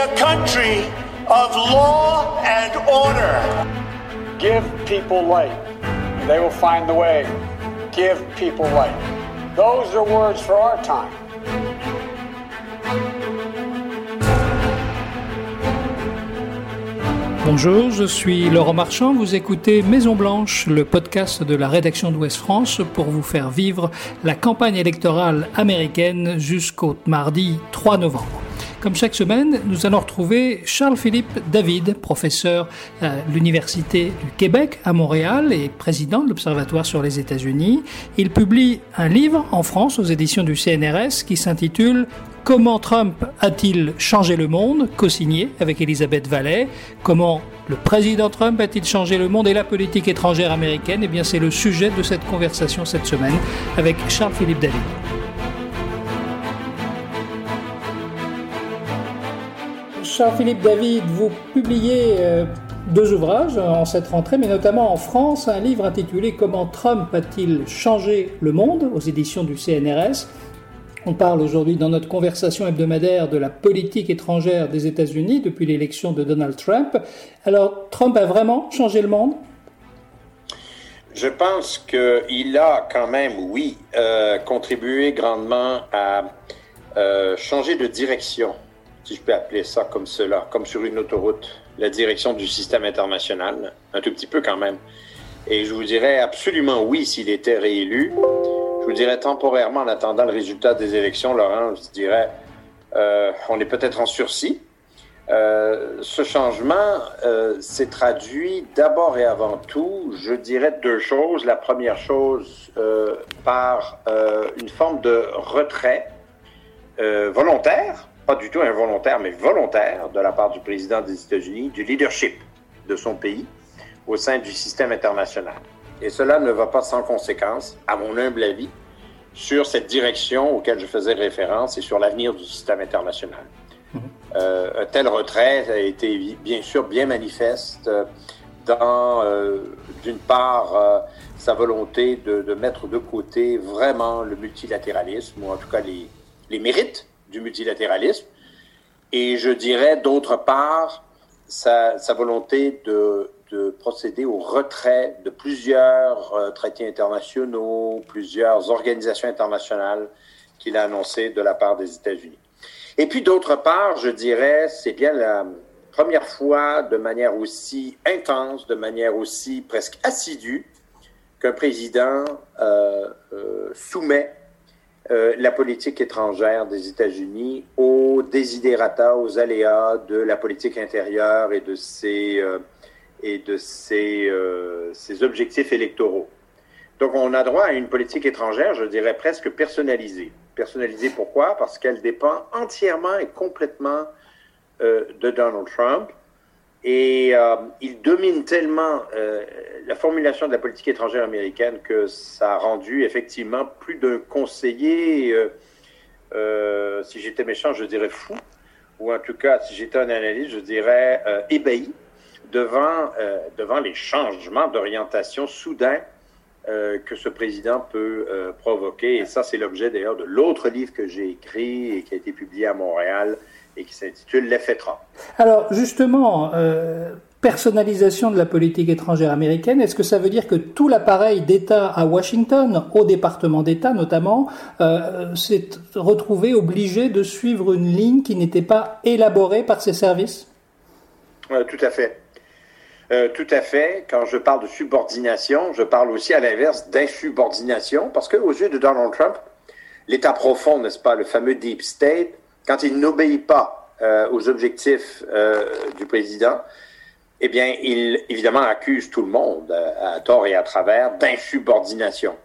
a country of law and order. Give people light. They will find the way. Give people light. Those are words for our time. Bonjour, je suis Laurent Marchand. Vous écoutez Maison Blanche, le podcast de la rédaction d'Ouest France pour vous faire vivre la campagne électorale américaine jusqu'au mardi 3 novembre. Comme chaque semaine, nous allons retrouver Charles-Philippe David, professeur à l'Université du Québec à Montréal et président de l'Observatoire sur les États-Unis. Il publie un livre en France aux éditions du CNRS qui s'intitule Comment Trump a-t-il changé le monde? co-signé avec Elisabeth Vallet. Comment le président Trump a-t-il changé le monde? et la politique étrangère américaine Eh bien, c'est le sujet de cette conversation cette semaine avec Charles-Philippe David. Charles-Philippe David, vous publiez euh, deux ouvrages en cette rentrée, mais notamment en France, un livre intitulé Comment Trump a-t-il changé le monde aux éditions du CNRS. On parle aujourd'hui dans notre conversation hebdomadaire de la politique étrangère des États-Unis depuis l'élection de Donald Trump. Alors, Trump a vraiment changé le monde? Je pense qu'il a quand même, oui, euh, contribué grandement à euh, changer de direction si je peux appeler ça comme cela, comme sur une autoroute, la direction du système international, un tout petit peu quand même. Et je vous dirais absolument oui s'il était réélu. Je vous dirais temporairement en attendant le résultat des élections, Laurent, je dirais, euh, on est peut-être en sursis. Euh, ce changement euh, s'est traduit d'abord et avant tout, je dirais deux choses. La première chose, euh, par une forme de retrait volontaire pas du tout involontaire, mais volontaire de la part du président des États-Unis, du leadership de son pays au sein du système international. Et cela ne va pas sans conséquence, à mon humble avis, sur cette direction auquel je faisais référence et sur l'avenir du système international. Euh, un tel retrait a été bien sûr bien manifeste dans, euh, d'une part, euh, sa volonté de, de, mettre de côté vraiment le multilatéralisme, ou en tout cas les, les mérites du multilatéralisme. Et je dirais, d'autre part, sa, volonté de, de, procéder au retrait de plusieurs euh, traités internationaux, plusieurs organisations internationales qu'il a annoncées de la part des États-Unis. Et puis, d'autre part, je dirais, c'est bien la première fois de manière aussi intense, de manière aussi presque assidue, qu'un président euh, euh, soumet euh, la politique étrangère des États-Unis aux désidérata, aux aléas de la politique intérieure et de ses, euh, et de ses, euh, ses, objectifs électoraux. Donc on a droit à une politique étrangère, je dirais presque personnalisée. Personnalisée pourquoi? Parce qu'elle dépend entièrement et complètement de Donald Trump. Et euh, il domine tellement euh, la formulation de la politique étrangère américaine que ça a rendu effectivement plus d'un conseiller, euh, si j'étais méchant, je dirais fou, ou en tout cas, si j'étais un analyste, je dirais ébahi devant, devant les changements d'orientation soudains que ce président peut provoquer. Et ça, c'est l'objet d'ailleurs de l'autre livre que j'ai écrit et qui a été publié à Montréal et qui s'intitule L'effet Trump. Alors justement, euh, personnalisation de la politique étrangère américaine, est-ce que ça veut dire que tout l'appareil d'État à Washington, au département d'État notamment, euh, s'est retrouvé obligé de suivre une ligne qui n'était pas élaborée par ses services? Euh, Tout à fait. Euh, tout à fait. Quand je parle de subordination, je parle aussi à l'inverse d'insubordination, parce qu'aux yeux de Donald Trump, l'État profond, n'est-ce pas, le fameux Deep State, quand il n'obéit pas euh, aux objectifs euh, du président, eh bien, il évidemment accuse tout le monde, à, à tort et à travers, d'insubordination.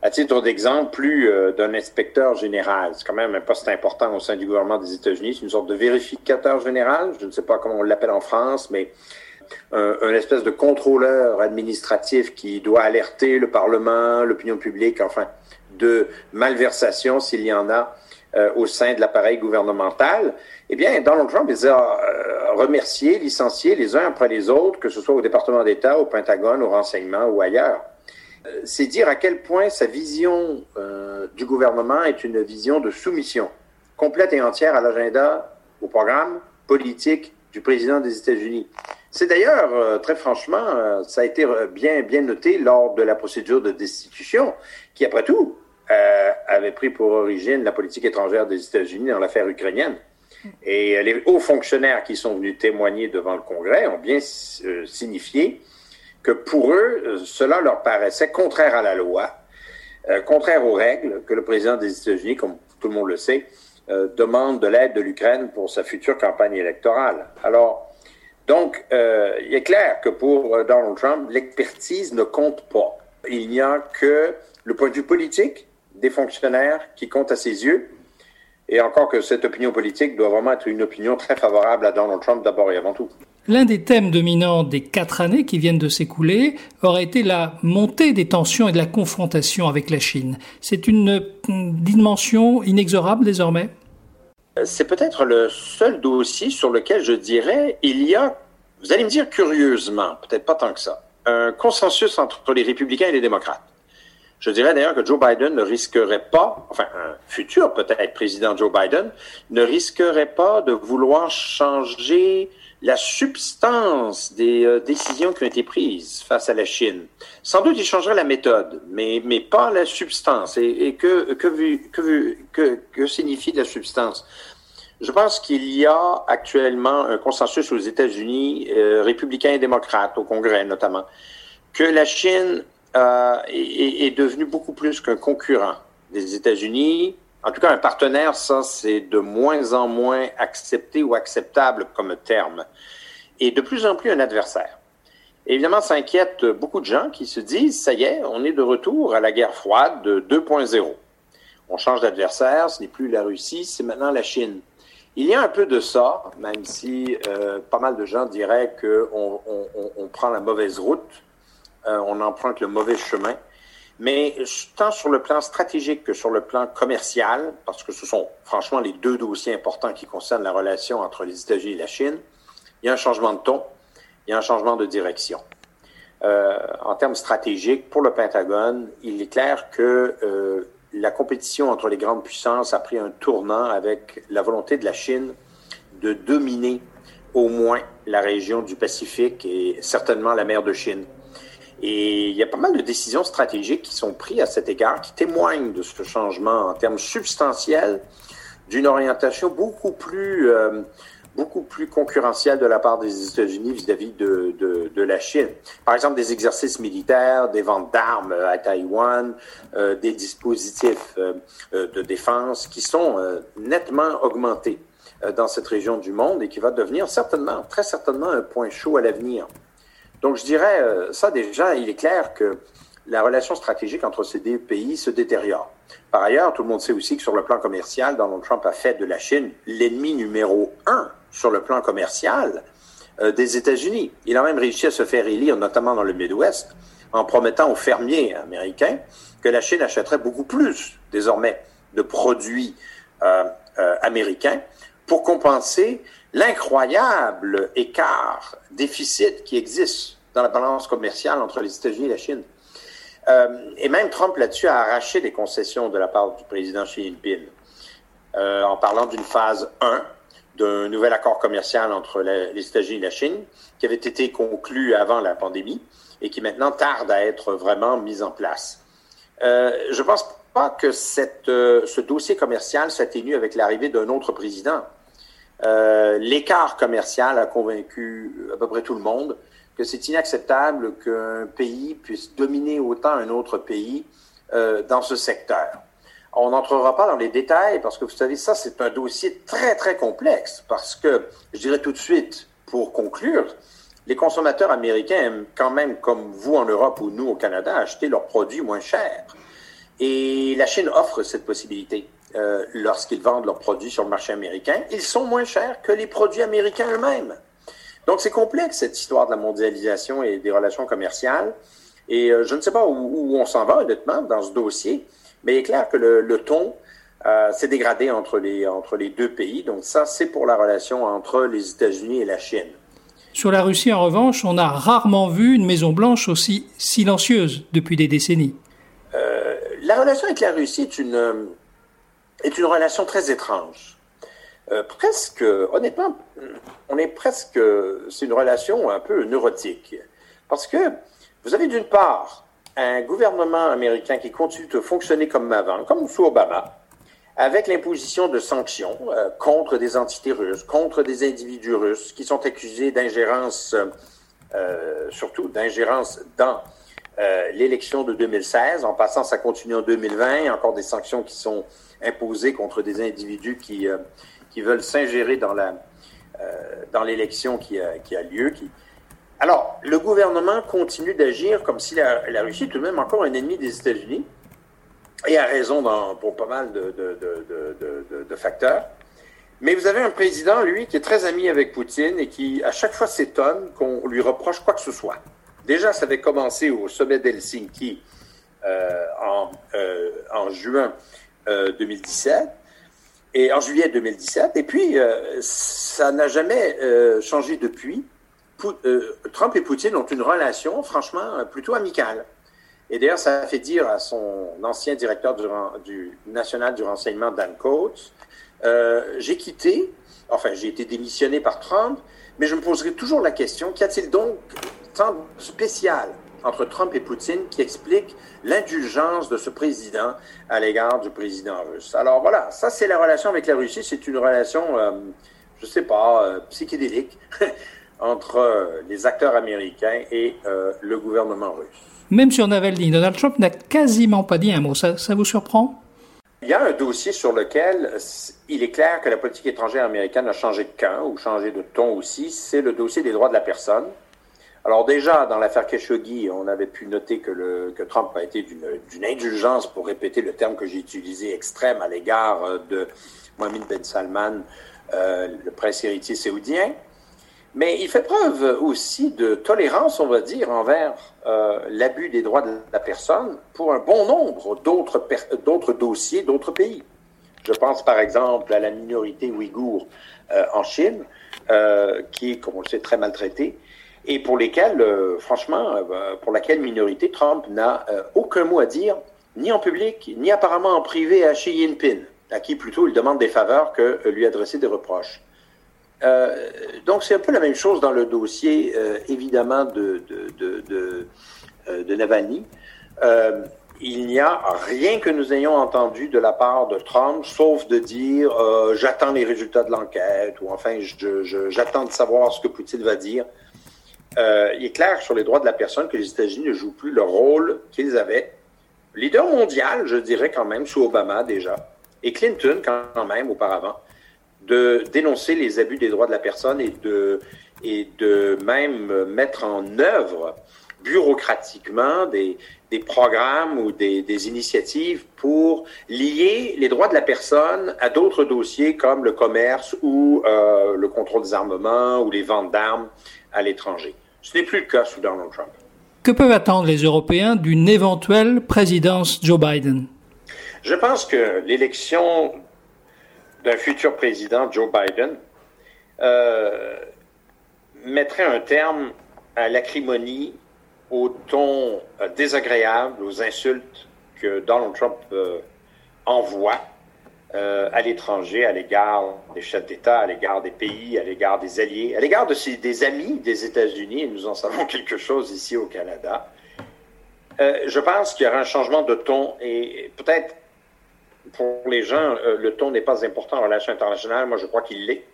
À titre d'exemple, plus euh, d'un inspecteur général, c'est quand même un poste important au sein du gouvernement des États-Unis, c'est une sorte de vérificateur général, je ne sais pas comment on l'appelle en France, mais un, un, espèce de contrôleur administratif qui doit alerter le Parlement, l'opinion publique, enfin, de malversation s'il y en a euh, au sein de l'appareil gouvernemental, eh bien, Donald Trump les a euh, remerciés, licenciés les uns après les autres, que ce soit au département d'État, au Pentagone, au renseignement ou ailleurs. Euh, C'est dire à quel point sa vision du gouvernement est une vision de soumission complète et entière à l'agenda, au programme politique du président des États-Unis. C'est d'ailleurs, très franchement, ça a été bien, bien noté lors de la procédure de destitution, qui, après tout, euh, avait pris pour origine la politique étrangère des États-Unis dans l'affaire ukrainienne. Et les hauts fonctionnaires qui sont venus témoigner devant le Congrès ont bien signifié que pour eux, cela leur paraissait contraire à la loi, contraire aux règles que le président des États-Unis, comme tout le monde le sait, demande de l'aide de l'Ukraine pour sa future campagne électorale. Alors, donc, euh, il est clair que pour euh, Donald Trump, l'expertise ne compte pas. Il n'y a que le point de vue politique des fonctionnaires qui compte à ses yeux. Et encore que cette opinion politique doit vraiment être une opinion très favorable à Donald Trump d'abord et avant tout. L'un des thèmes dominants des quatre années qui viennent de s'écouler aurait été la montée des tensions et de la confrontation avec la Chine. C'est une dimension inexorable désormais? C'est peut-être le seul dossier sur lequel je dirais il y a, vous allez me dire curieusement, peut-être pas tant que ça, un consensus entre les républicains et les démocrates. Je dirais d'ailleurs que Joe Biden ne risquerait pas, enfin un futur peut-être président Joe Biden, ne risquerait pas de vouloir changer la substance des euh, décisions qui ont été prises face à la Chine. Sans doute, il changerait la méthode, mais, pas la substance. Et, que, que signifie la substance? Je pense qu'il y a actuellement un consensus aux États-Unis, euh, républicains et démocrates, au Congrès notamment, que la Chine euh, est, devenue beaucoup plus qu'un concurrent des États-Unis, en tout cas, un partenaire, ça, c'est de moins en moins accepté ou acceptable comme terme. Et de plus en plus un adversaire. évidemment, ça inquiète beaucoup de gens qui se disent, ça y est, on est de retour à la guerre froide de 2.0. On change d'adversaire, ce n'est plus la Russie, c'est maintenant la Chine. Il y a un peu de ça, même si euh, pas mal de gens diraient qu'on on, prend la mauvaise route, on emprunte le mauvais chemin. Mais tant sur le plan stratégique que sur le plan commercial, parce que ce sont franchement les deux dossiers importants qui concernent la relation entre les États-Unis et la Chine, il y a un changement de ton, il y a un changement de direction. Euh, en termes stratégiques, pour le Pentagone, il est clair que euh, la compétition entre les grandes puissances a pris un tournant avec la volonté de la Chine de dominer au moins la région du Pacifique et certainement la mer de Chine. Et il y a pas mal de décisions stratégiques qui sont prises à cet égard, qui témoignent de ce changement en termes substantiels d'une orientation beaucoup plus, euh, concurrentielle de la part des États-Unis vis-à-vis de, la Chine. Par exemple, des exercices militaires, des ventes d'armes à Taïwan, euh, des dispositifs euh, de défense qui sont nettement augmentés dans cette région du monde et qui va devenir certainement, très certainement, un point chaud à l'avenir. Donc, je dirais, euh, ça déjà, il est clair que la relation stratégique entre ces deux pays se détériore. Par ailleurs, tout le monde sait aussi que sur le plan commercial, Donald Trump a fait de la Chine l'ennemi numéro un sur le plan commercial euh, des États-Unis. Il a même réussi à se faire élire, notamment dans le Midwest, en promettant aux fermiers américains que la Chine achèterait beaucoup plus désormais de produits euh, américains pour compenser l'incroyable écart, déficit qui existe dans la balance commerciale entre les États-Unis et la Chine. Euh, et même Trump là-dessus a arraché des concessions de la part du président Xi Jinping euh, en parlant d'une phase 1 d'un nouvel accord commercial entre les États-Unis et la Chine qui avait été conclu avant la pandémie et qui maintenant tarde à être vraiment mis en place. Euh, je pense pas que euh, ce dossier commercial s'atténue avec l'arrivée d'un autre président. Euh, l'écart commercial a convaincu à peu près tout le monde que c'est inacceptable qu'un pays puisse dominer autant un autre pays euh, dans ce secteur. On n'entrera pas dans les détails parce que vous savez, ça, c'est un dossier très, très complexe parce que, je dirais tout de suite, pour conclure, les consommateurs américains aiment quand même, comme vous en Europe ou nous au Canada, acheter leurs produits moins chers. Et la Chine offre cette possibilité. Euh, lorsqu'ils vendent leurs produits sur le marché américain, ils sont moins chers que les produits américains eux-mêmes. Donc c'est complexe cette histoire de la mondialisation et des relations commerciales. Et euh, je ne sais pas où, on s'en va honnêtement dans ce dossier, mais il est clair que le, ton euh, s'est dégradé entre les, entre les deux pays. Donc ça, c'est pour la relation entre les États-Unis et la Chine. Sur la Russie, en revanche, on a rarement vu une Maison-Blanche aussi silencieuse depuis des décennies. la relation avec la Russie est une, est une relation très étrange. presque, honnêtement, on est presque, c'est une relation un peu neurotique. Parce que vous avez d'une part un gouvernement américain qui continue de fonctionner comme avant, comme sous Obama, avec l'imposition de sanctions contre des entités russes, contre des individus russes qui sont accusés d'ingérence, surtout d'ingérence dans euh, l'élection de 2016. En passant, ça continue en 2020. Il y a encore des sanctions qui sont imposées contre des individus qui, euh, qui veulent s'ingérer dans la euh, dans l'élection qui a, qui a lieu. Alors, le gouvernement continue d'agir comme si la, la, Russie est tout de même encore un ennemi des États-Unis, et a raison pour pas mal de, de, de, de, facteurs. Mais vous avez un président, lui, qui est très ami avec Poutine et qui, à chaque fois, s'étonne qu'on lui reproche quoi que ce soit. Déjà, ça avait commencé au sommet d'Helsinki euh, en, euh, en, juin 2017 euh, et en juillet 2017. Et puis, ça n'a jamais changé depuis. Trump et Poutine ont une relation, franchement, plutôt amicale. Et d'ailleurs, ça a fait dire à son ancien directeur du, national du renseignement, Dan Coates, j'ai quitté, enfin, j'ai été démissionné par Trump, mais je me poserai toujours la question, qu'y a-t-il donc spécial entre Trump et Poutine qui explique l'indulgence de ce président à l'égard du président russe. Alors voilà, ça c'est la relation avec la Russie, c'est une relation, euh, je sais pas, euh, psychédélique entre euh, les acteurs américains et le gouvernement russe. Même sur Navalny, Donald Trump n'a quasiment pas dit un mot. Ça, ça vous surprend? Il y a un dossier sur lequel il est clair que la politique étrangère américaine a changé de camp ou changé de ton aussi. C'est le dossier des droits de la personne. Alors déjà, dans l'affaire Khashoggi, on avait pu noter que, Trump a été d'une indulgence, pour répéter le terme que j'ai utilisé, extrême à l'égard euh, de Mohamed Ben Salman, euh, le prince héritier saoudien. Mais il fait preuve aussi de tolérance, on va dire, envers euh, l'abus des droits de la personne pour un bon nombre d'autres dossiers d'autres pays. Je pense par exemple à la minorité ouïghour en Chine, qui est, comme on le sait, très maltraitée et pour lesquels, euh, franchement, euh, pour laquelle minorité, Trump n'a euh, aucun mot à dire, ni en public, ni apparemment en privé à Xi Jinping, à qui plutôt il demande des faveurs que lui adresser des reproches. donc c'est un peu la même chose dans le dossier, évidemment, de, de, de, de Navalny. il n'y a rien que nous ayons entendu de la part de Trump, sauf de dire j'attends les résultats de l'enquête ou enfin j'attends de savoir ce que Poutine va dire. Euh, il est clair sur les droits de la personne que les États-Unis ne jouent plus le rôle qu'ils avaient. Leader mondial, je dirais quand même, sous Obama déjà, et Clinton quand même auparavant, de dénoncer les abus des droits de la personne et de, même mettre en œuvre bureaucratiquement des, programmes ou des, des, initiatives pour lier les droits de la personne à d'autres dossiers comme le commerce ou euh, le contrôle des armements ou les ventes d'armes à l'étranger. Ce n'est plus le cas sous Donald Trump. Que peuvent attendre les Européens d'une éventuelle présidence Joe Biden? Je pense que l'élection d'un futur président, Joe Biden, euh, mettrait un terme à l'acrimonie, au ton euh, désagréable, aux insultes que Donald Trump euh, envoie euh, à l'étranger, à l'égard des chefs d'État, à l'égard des pays, à l'égard des alliés, à l'égard des amis des États-Unis, et nous en savons quelque chose ici au Canada. Euh, je pense qu'il y aura un changement de ton et peut-être pour les gens, euh, le ton n'est pas important en relation internationale. Moi, je crois qu'il l'est.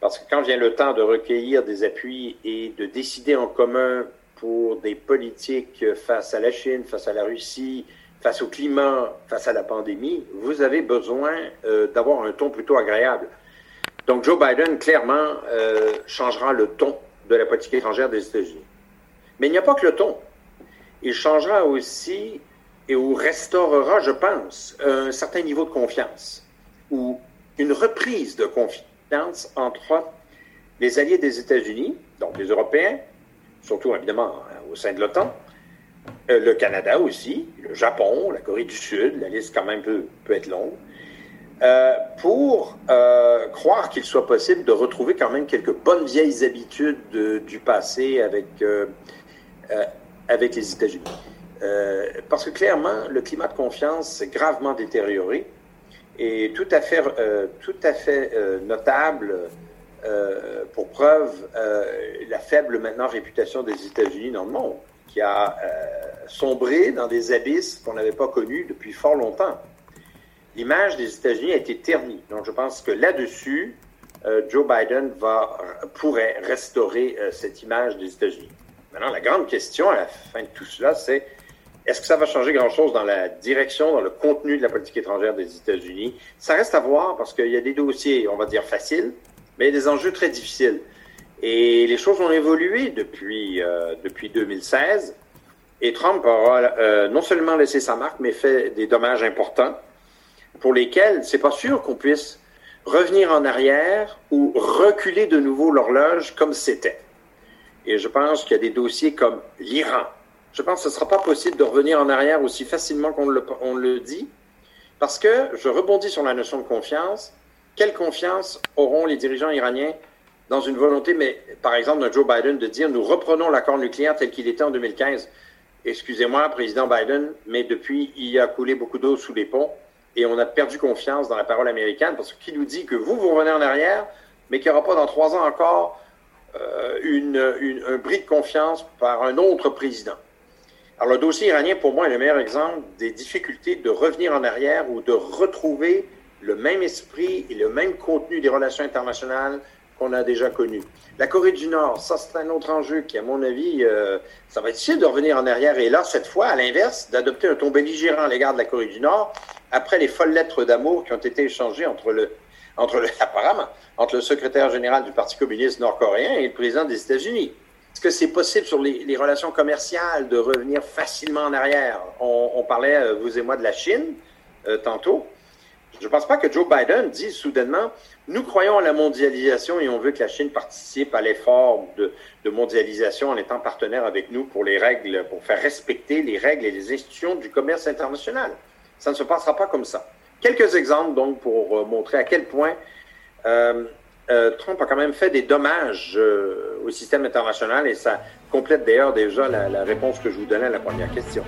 Parce que quand vient le temps de recueillir des appuis et de décider en commun pour des politiques face à la Chine, face à la Russie, face au climat, face à la pandémie, vous avez besoin euh, d'avoir un ton plutôt agréable. Donc Joe Biden, clairement, euh, changera le ton de la politique étrangère des États-Unis. Mais il n'y a pas que le ton. Il changera aussi et ou restaurera, je pense, un certain niveau de confiance ou une reprise de confiance entre les alliés des États-Unis, donc les Européens, surtout évidemment au sein de l'OTAN, euh, le Canada aussi, le Japon, la Corée du Sud, la liste quand même peut, peut être longue, euh, pour euh, croire qu'il soit possible de retrouver quand même quelques bonnes vieilles habitudes du passé avec, avec les États-Unis. parce que clairement, le climat de confiance s'est gravement détérioré est tout à fait, tout à fait notable pour preuve la faible maintenant réputation des États-Unis dans le monde, qui a sombré dans des abysses qu'on n'avait pas connus depuis fort longtemps. L'image des États-Unis a été ternie. Donc, je pense que là-dessus, euh, Joe Biden va, pourrait restaurer euh, cette image des États-Unis. Maintenant, la grande question à la fin de tout cela, c'est est-ce que ça va changer grand-chose dans la direction, dans le contenu de la politique étrangère des États-Unis? Ça reste à voir parce qu'il y a des dossiers, on va dire, faciles, mais il y a des enjeux très difficiles. Et les choses ont évolué depuis, euh, depuis 2016. Et Trump aura non seulement laissé sa marque, mais fait des dommages importants pour lesquels c'est pas sûr qu'on puisse revenir en arrière ou reculer de nouveau l'horloge comme c'était. Et je pense qu'il y a des dossiers comme l'Iran. Je pense que ce ne sera pas possible de revenir en arrière aussi facilement qu'on le, on le dit, parce que je rebondis sur la notion de confiance. Quelle confiance auront les dirigeants iraniens dans une volonté, mais par exemple de Joe Biden, de dire nous reprenons l'accord nucléaire tel qu'il était en 2015 Excusez-moi, président Biden, mais depuis, il a coulé beaucoup d'eau sous les ponts et on a perdu confiance dans la parole américaine parce que qui nous dit que vous, vous revenez en arrière, mais qu'il n'y aura pas dans trois ans encore euh, un bris de confiance par un autre président. Alors le dossier iranien, pour moi, est le meilleur exemple des difficultés de revenir en arrière ou de retrouver le même esprit et le même contenu des relations internationales qu'on a déjà connu. La Corée du Nord, ça c'est un autre enjeu qui, à mon avis, euh, ça va être difficile de revenir en arrière. Et là, cette fois, à l'inverse, d'adopter un ton belligérant à l'égard de la Corée du Nord, après les folles lettres d'amour qui ont été échangées entre le, entre le, entre le secrétaire général du Parti communiste nord-coréen et le président des États-Unis. Est-ce que c'est possible sur les, relations commerciales de revenir facilement en arrière? On, on parlait, euh, vous et moi, de la Chine euh, tantôt. Je ne pense pas que Joe Biden dise soudainement, nous croyons à la mondialisation et on veut que la Chine participe à l'effort de, mondialisation en étant partenaire avec nous pour les règles, pour faire respecter les règles et les institutions du commerce international. Ça ne se passera pas comme ça. Quelques exemples, donc, pour euh, montrer à quel point euh, euh, Trump a quand même fait des dommages au système international et ça complète d'ailleurs déjà la réponse que je vous donnais à la première question.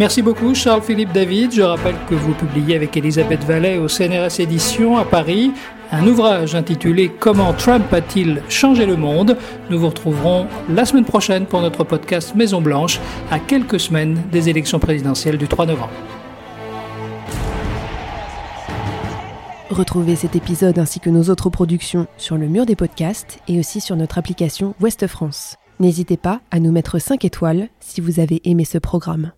Merci beaucoup Charles-Philippe David. Je rappelle que vous publiez avec Elisabeth Vallet au CNRS Éditions à Paris un ouvrage intitulé Comment Trump a-t-il changé le monde? Nous vous retrouverons la semaine prochaine pour notre podcast Maison Blanche à quelques semaines des élections présidentielles du 3 novembre. Retrouvez cet épisode ainsi que nos autres productions sur le mur des podcasts et aussi sur notre application Ouest France. N'hésitez pas à nous mettre 5 étoiles si vous avez aimé ce programme.